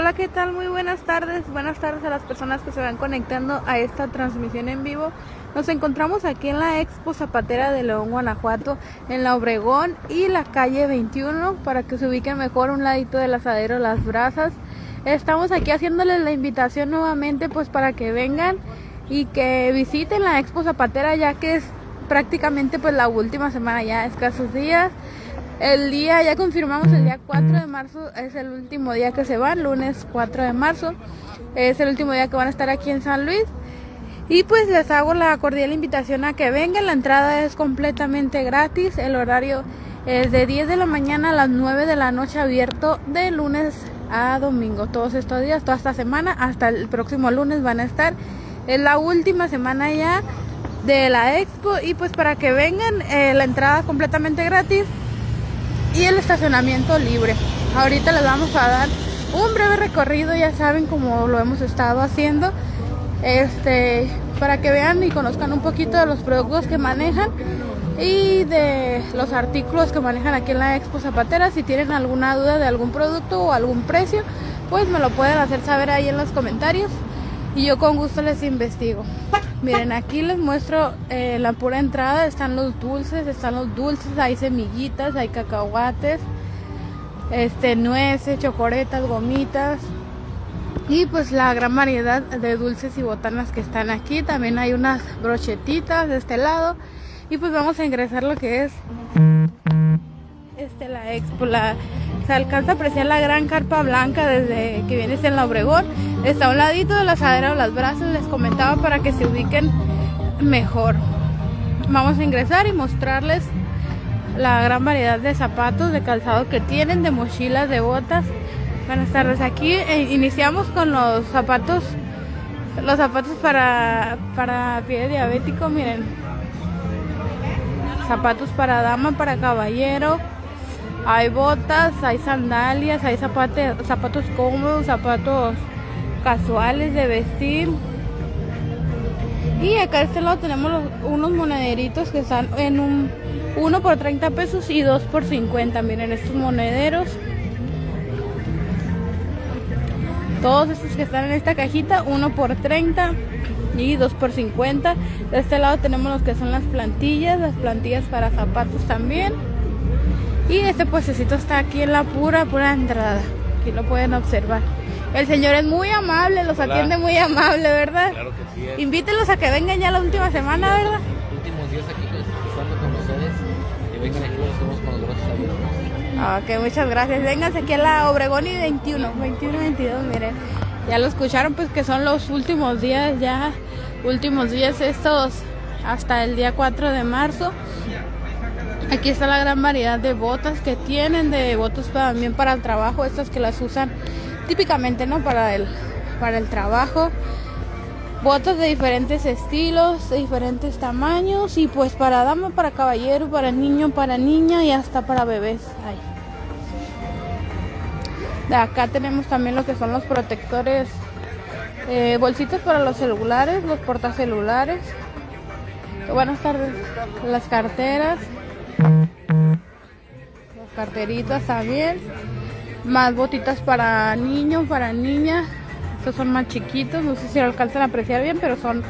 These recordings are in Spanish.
Hola, ¿qué tal? Muy buenas tardes. Buenas tardes a las personas que se van conectando a esta transmisión en vivo. Nos encontramos aquí en la Expo Zapatera de León, Guanajuato, en la Obregón y la calle 21, para que se ubiquen mejor un ladito del asadero Las Brasas. Estamos aquí haciéndoles la invitación nuevamente pues para que vengan y que visiten la Expo Zapatera ya que es prácticamente pues la última semana ya, escasos días. El día, ya confirmamos el día 4 de marzo, es el último día que se van, lunes 4 de marzo. Es el último día que van a estar aquí en San Luis. Y pues les hago la cordial invitación a que vengan. La entrada es completamente gratis. El horario es de 10 de la mañana a las 9 de la noche abierto de lunes a domingo. Todos estos días, toda esta semana, hasta el próximo lunes van a estar. Es la última semana ya de la expo y pues para que vengan eh, la entrada completamente gratis y el estacionamiento libre. Ahorita les vamos a dar un breve recorrido, ya saben como lo hemos estado haciendo, este, para que vean y conozcan un poquito de los productos que manejan y de los artículos que manejan aquí en la Expo Zapatera. Si tienen alguna duda de algún producto o algún precio, pues me lo pueden hacer saber ahí en los comentarios y yo con gusto les investigo. Miren, aquí les muestro eh, la pura entrada. Están los dulces, están los dulces, hay semillitas, hay cacahuates, este, nueces, chocoretas, gomitas. Y pues la gran variedad de dulces y botanas que están aquí. También hay unas brochetitas de este lado. Y pues vamos a ingresar lo que es este la expo, la se alcanza a apreciar la gran carpa blanca desde que vienes en la Obregón. Está a un ladito de la asadera o las brazos, les comentaba para que se ubiquen mejor. Vamos a ingresar y mostrarles la gran variedad de zapatos, de calzado que tienen, de mochilas, de botas. Buenas tardes. Aquí eh, iniciamos con los zapatos, los zapatos para, para pie diabético, miren. Zapatos para dama, para caballero, hay botas, hay sandalias, hay zapatos, zapatos cómodos, zapatos casuales de vestir. Y acá a este lado tenemos unos monederitos que están en un 1 por 30 pesos y 2 por 50. Miren estos monederos. Todos estos que están en esta cajita, 1 por 30 y 2 por 50. De este lado tenemos los que son las plantillas, las plantillas para zapatos también. Y este puestecito está aquí en la pura, pura entrada. Aquí lo pueden observar. El señor es muy amable, los atiende muy amable, ¿verdad? Claro que sí. Es. Invítenlos a que vengan ya la última semana, ¿verdad? Últimos días aquí estando con ustedes. Que vengan aquí, los vemos con los brazos abiertos. Ok, muchas gracias. Vénganse aquí a la Obregón y 21, 21, 22, miren. Ya lo escucharon, pues que son los últimos días, ya últimos días estos hasta el día 4 de marzo. Aquí está la gran variedad de botas que tienen, de botas también para el trabajo, estas que las usan típicamente, ¿no? Para el, para el trabajo. Botas de diferentes estilos, de diferentes tamaños y pues para dama, para caballero, para niño, para niña y hasta para bebés. Ahí. De acá tenemos también lo que son los protectores, eh, bolsitas para los celulares, los portacelulares. Buenas tardes. Las carteras. Carteritas también. Más botitas para niños, para niñas. Estos son más chiquitos. No sé si lo alcanzan a apreciar bien, pero son,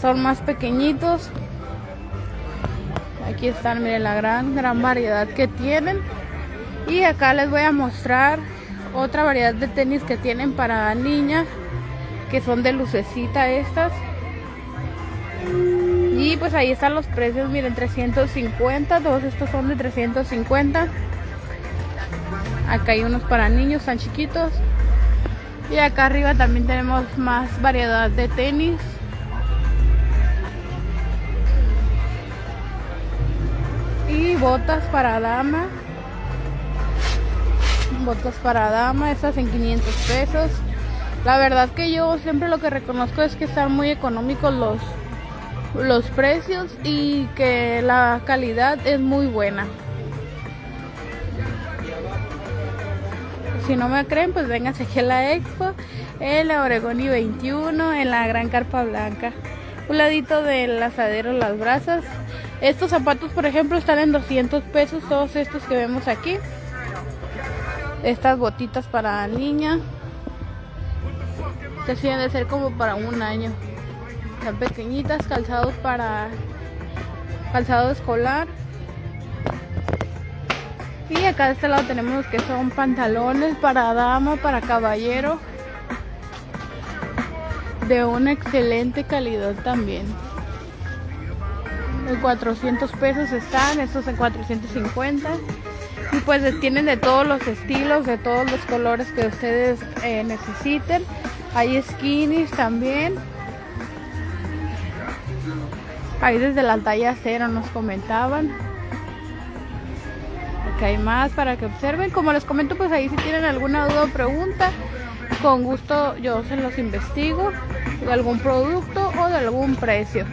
son más pequeñitos. Aquí están, miren la gran, gran variedad que tienen. Y acá les voy a mostrar otra variedad de tenis que tienen para niñas. Que son de lucecita estas. Y pues ahí están los precios, miren, 350, todos estos son de 350. Acá hay unos para niños tan chiquitos. Y acá arriba también tenemos más variedad de tenis. Y botas para dama. Botas para dama, estas en 500 pesos. La verdad que yo siempre lo que reconozco es que están muy económicos los, los precios y que la calidad es muy buena. Si no me creen, pues vénganse aquí a la expo, en la Oregón y 21, en la Gran Carpa Blanca. Un ladito del asadero Las Brasas. Estos zapatos, por ejemplo, están en 200 pesos, todos estos que vemos aquí. Estas botitas para niña. que de ser como para un año. Están pequeñitas, calzados para calzado escolar. Y acá de este lado tenemos que son pantalones para dama, para caballero. De una excelente calidad también. De 400 pesos están, estos en 450. Y pues tienen de todos los estilos, de todos los colores que ustedes eh, necesiten. Hay skinnies también. Ahí desde la talla cero nos comentaban. Hay más para que observen. Como les comento, pues ahí si tienen alguna duda o pregunta, con gusto yo se los investigo de algún producto o de algún precio.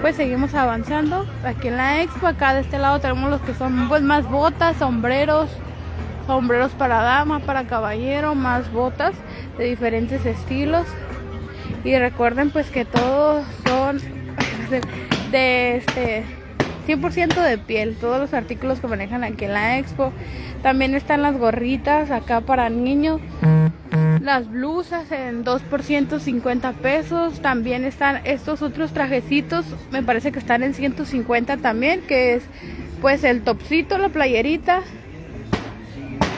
Pues seguimos avanzando aquí en la expo. Acá de este lado tenemos los que son pues más botas, sombreros, sombreros para dama, para caballero, más botas de diferentes estilos. Y recuerden pues que todos son de, este 100% de piel, todos los artículos que manejan aquí en la expo. También están las gorritas acá para niños. Las blusas en 2 por 150 pesos. También están estos otros trajecitos. Me parece que están en 150 también. Que es pues el topcito, la playerita,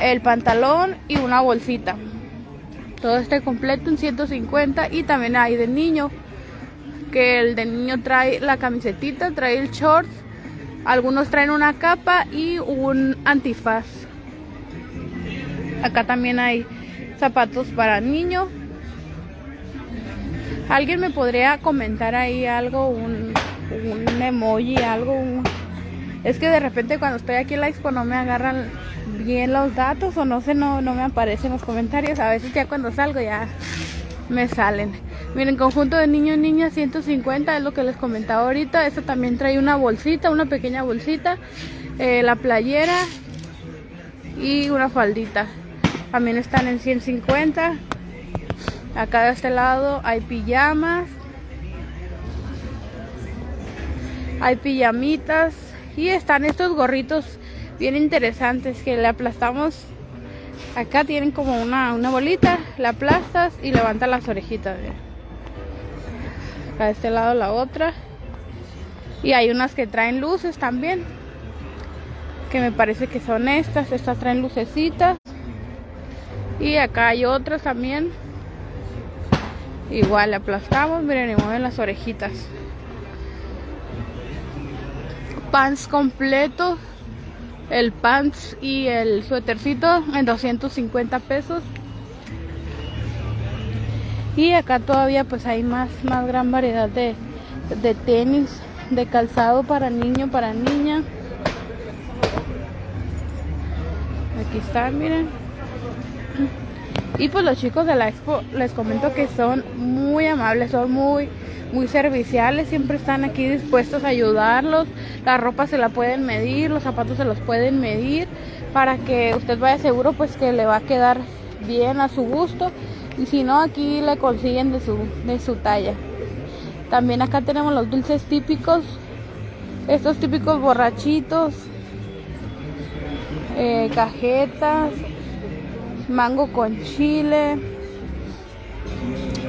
el pantalón y una bolsita todo este completo en 150 y también hay de niño que el de niño trae la camisetita trae el short algunos traen una capa y un antifaz acá también hay zapatos para niño alguien me podría comentar ahí algo un, un emoji algo es que de repente cuando estoy aquí en la expo no me agarran bien los datos o no sé, no, no me aparecen los comentarios. A veces ya cuando salgo ya me salen. Miren, conjunto de niño y niña 150 es lo que les comentaba ahorita. Esto también trae una bolsita, una pequeña bolsita, eh, la playera y una faldita. También están en 150. Acá de este lado hay pijamas. Hay pijamitas. Y están estos gorritos bien interesantes que le aplastamos. Acá tienen como una, una bolita, la aplastas y levanta las orejitas. De este lado la otra. Y hay unas que traen luces también. Que me parece que son estas. Estas traen lucecitas. Y acá hay otras también. Igual le aplastamos, miren, y mueven las orejitas. Pants completos el pants y el suétercito en 250 pesos y acá todavía pues hay más más gran variedad de, de tenis de calzado para niño para niña aquí están miren y pues los chicos de la expo les comento que son muy amables son muy muy serviciales, siempre están aquí dispuestos a ayudarlos. La ropa se la pueden medir, los zapatos se los pueden medir para que usted vaya seguro pues que le va a quedar bien a su gusto y si no aquí le consiguen de su, de su talla. También acá tenemos los dulces típicos, estos típicos borrachitos, eh, cajetas, mango con chile,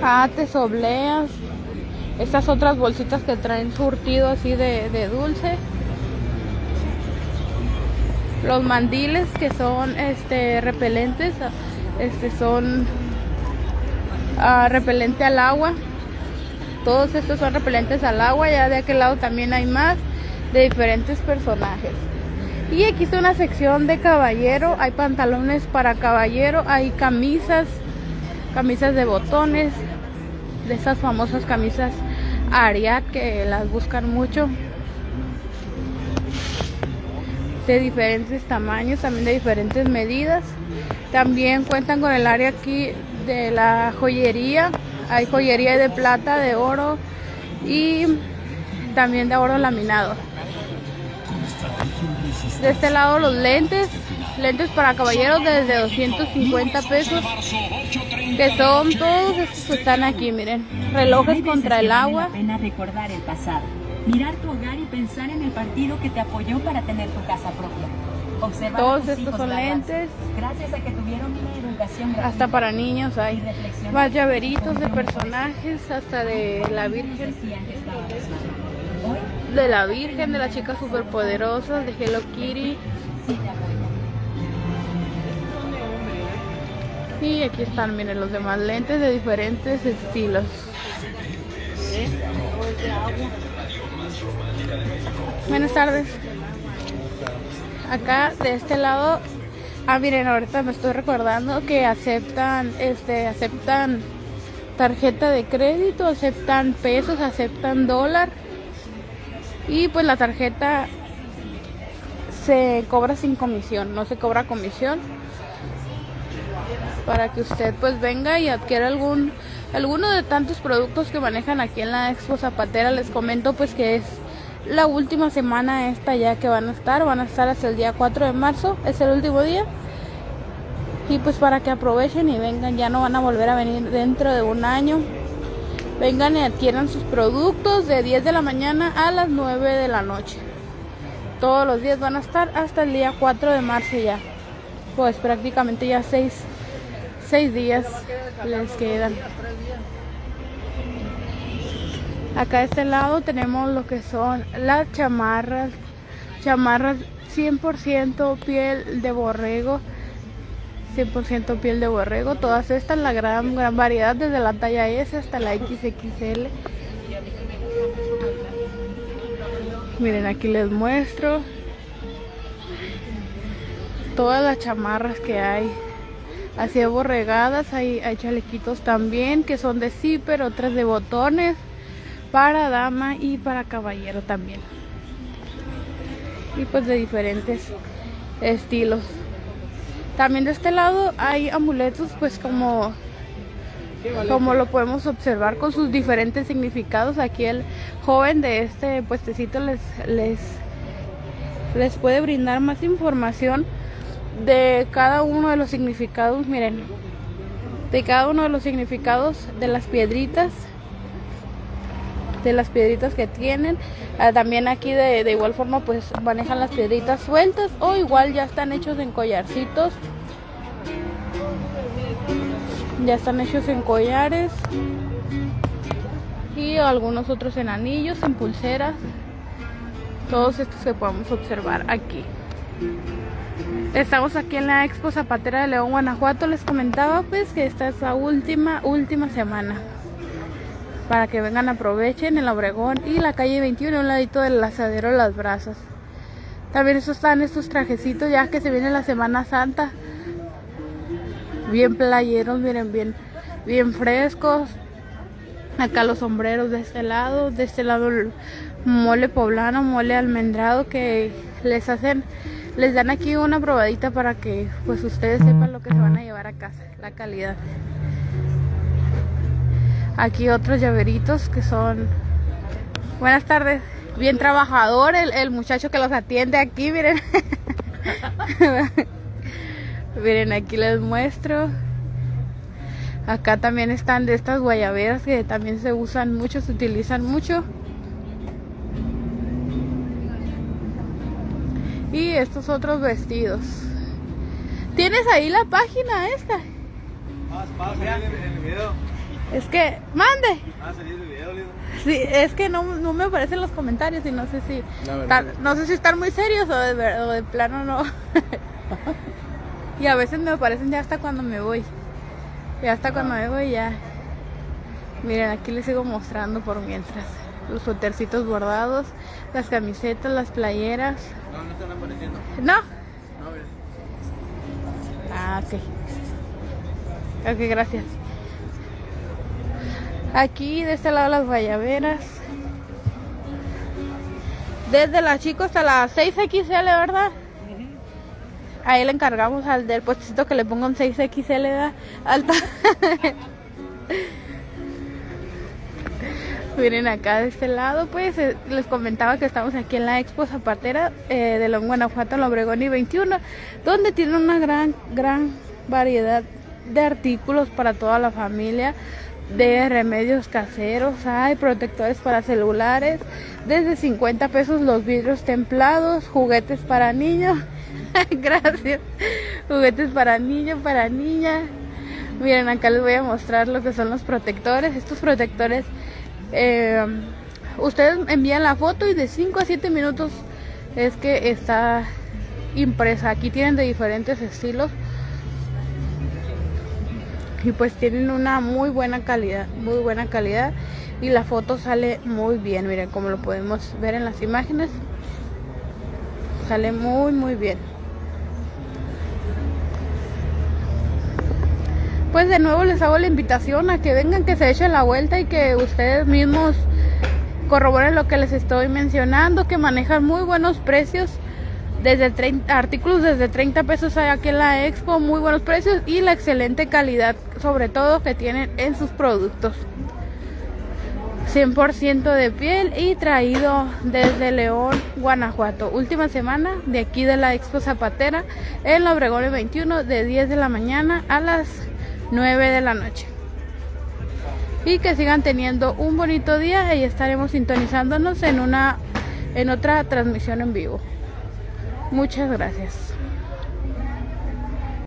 ates, obleas estas otras bolsitas que traen surtido así de, dulce. Los mandiles que son este repelentes, este son uh, repelente al agua. Todos estos son repelentes al agua, ya de aquel lado también hay más de diferentes personajes. Y aquí está una sección de caballero, hay pantalones para caballero, hay camisas, camisas de botones, de esas famosas camisas Ariat que las buscan mucho de diferentes tamaños, también de diferentes medidas. También cuentan con el área aquí de la joyería. Hay joyería de plata, de oro y también de oro laminado. De este lado los lentes, lentes para caballeros desde 250 pesos que son todos estos que están aquí, miren. Relojes contra el agua. pena recordar el pasado, mirar tu hogar y pensar en el partido que te apoyó para tener tu casa propia. Observar Todos estos son graduarse. lentes. Gracias a que tuvieron una educación gratuita. Hasta para niños hay más llaveritos de personajes, hasta de la Virgen, de la Virgen, de las chicas superpoderosas, de Hello Kitty. Y aquí están, miren, los demás lentes de diferentes estilos. Buenas tardes. Acá de este lado, ah miren, ahorita me estoy recordando que aceptan, este, aceptan tarjeta de crédito, aceptan pesos, aceptan dólar y pues la tarjeta se cobra sin comisión, no se cobra comisión para que usted pues venga y adquiera algún alguno de tantos productos que manejan aquí en la Expo Zapatera. Les comento pues que es la última semana esta ya que van a estar, van a estar hasta el día 4 de marzo, es el último día. Y pues para que aprovechen y vengan, ya no van a volver a venir dentro de un año. Vengan y adquieran sus productos de 10 de la mañana a las 9 de la noche. Todos los días van a estar hasta el día 4 de marzo ya. Pues prácticamente ya 6 seis días les quedan. Acá a este lado tenemos lo que son las chamarras, chamarras 100% piel de borrego, 100% piel de borrego, todas estas la gran gran variedad desde la talla S hasta la XXL. Miren, aquí les muestro todas las chamarras que hay. Así borregadas, hay, hay chalequitos también que son de zipper, otras de botones para dama y para caballero también. Y pues de diferentes estilos. También de este lado hay amuletos pues como como lo podemos observar con sus diferentes significados. Aquí el joven de este puestecito les les les puede brindar más información de cada uno de los significados, miren, de cada uno de los significados de las piedritas, de las piedritas que tienen. Ah, también aquí de, de, igual forma pues manejan las piedritas sueltas o igual ya están hechos en collarcitos. Ya están hechos en collares y algunos otros en anillos, en pulseras. Todos estos que podemos observar aquí. Estamos aquí en la Expo Zapatera de León, Guanajuato. Les comentaba pues que esta es la última, última semana. Para que vengan, aprovechen el Obregón y la calle 21, un ladito del asadero Las Brazas. También estos están estos trajecitos ya que se viene la Semana Santa. Bien playeros, miren, bien, bien frescos. Acá los sombreros de este lado, de este lado el mole poblano, mole almendrado que les hacen les dan aquí una probadita para que pues ustedes sepan lo que se van a llevar a casa, la calidad. Aquí otros llaveritos que son... Buenas tardes, bien trabajador el, el muchacho que los atiende aquí, miren. miren, aquí les muestro. Acá también están de estas guayaberas que también se usan mucho, se utilizan mucho. Y estos otros vestidos. ¿Tienes ahí la página esta? Va a salir en el video. Es que, mande. A el video, Lido. Sí, es que no, no me aparecen los comentarios y no sé si tan- no sé si están muy serios o de, ver- o de plano no. y a veces me aparecen ya hasta cuando me voy. Ya hasta cuando me voy ya. Miren, aquí les sigo mostrando por mientras. Los suétercitos bordados, las camisetas, las playeras. No, no están apareciendo. No, No, mira. Ah, ok. Ok, gracias. Aquí de este lado las guayaberas. Desde la chico hasta la 6XL, ¿verdad? Ahí le encargamos al del puestecito que le ponga un 6XL, ¿verdad? Alta. Miren acá de este lado, pues eh, les comentaba que estamos aquí en la Expo Zapatera eh, de León, Guanajuato, en la Obregón y 21, donde tienen una gran, gran variedad de artículos para toda la familia, de remedios caseros, hay protectores para celulares, desde 50 pesos los vidrios templados, juguetes para niños, Gracias. Juguetes para niño, para niña. Miren, acá les voy a mostrar lo que son los protectores. Estos protectores, eh, ustedes envían la foto y de 5 a 7 minutos es que está impresa. Aquí tienen de diferentes estilos. Y pues tienen una muy buena calidad, muy buena calidad. Y la foto sale muy bien, miren como lo podemos ver en las imágenes. Sale muy muy bien. Pues de nuevo les hago la invitación a que vengan, que se echen la vuelta y que ustedes mismos corroboren lo que les estoy mencionando, que manejan muy buenos precios. Desde 30, artículos desde 30 pesos hay aquí en la expo, muy buenos precios y la excelente calidad, sobre todo que tienen en sus productos. 100% de piel y traído desde León, Guanajuato. Última semana de aquí de la Expo Zapatera en la Obregón 21 de 10 de la mañana a las 9 de la noche. Y que sigan teniendo un bonito día y estaremos sintonizándonos en una en otra transmisión en vivo. Muchas gracias.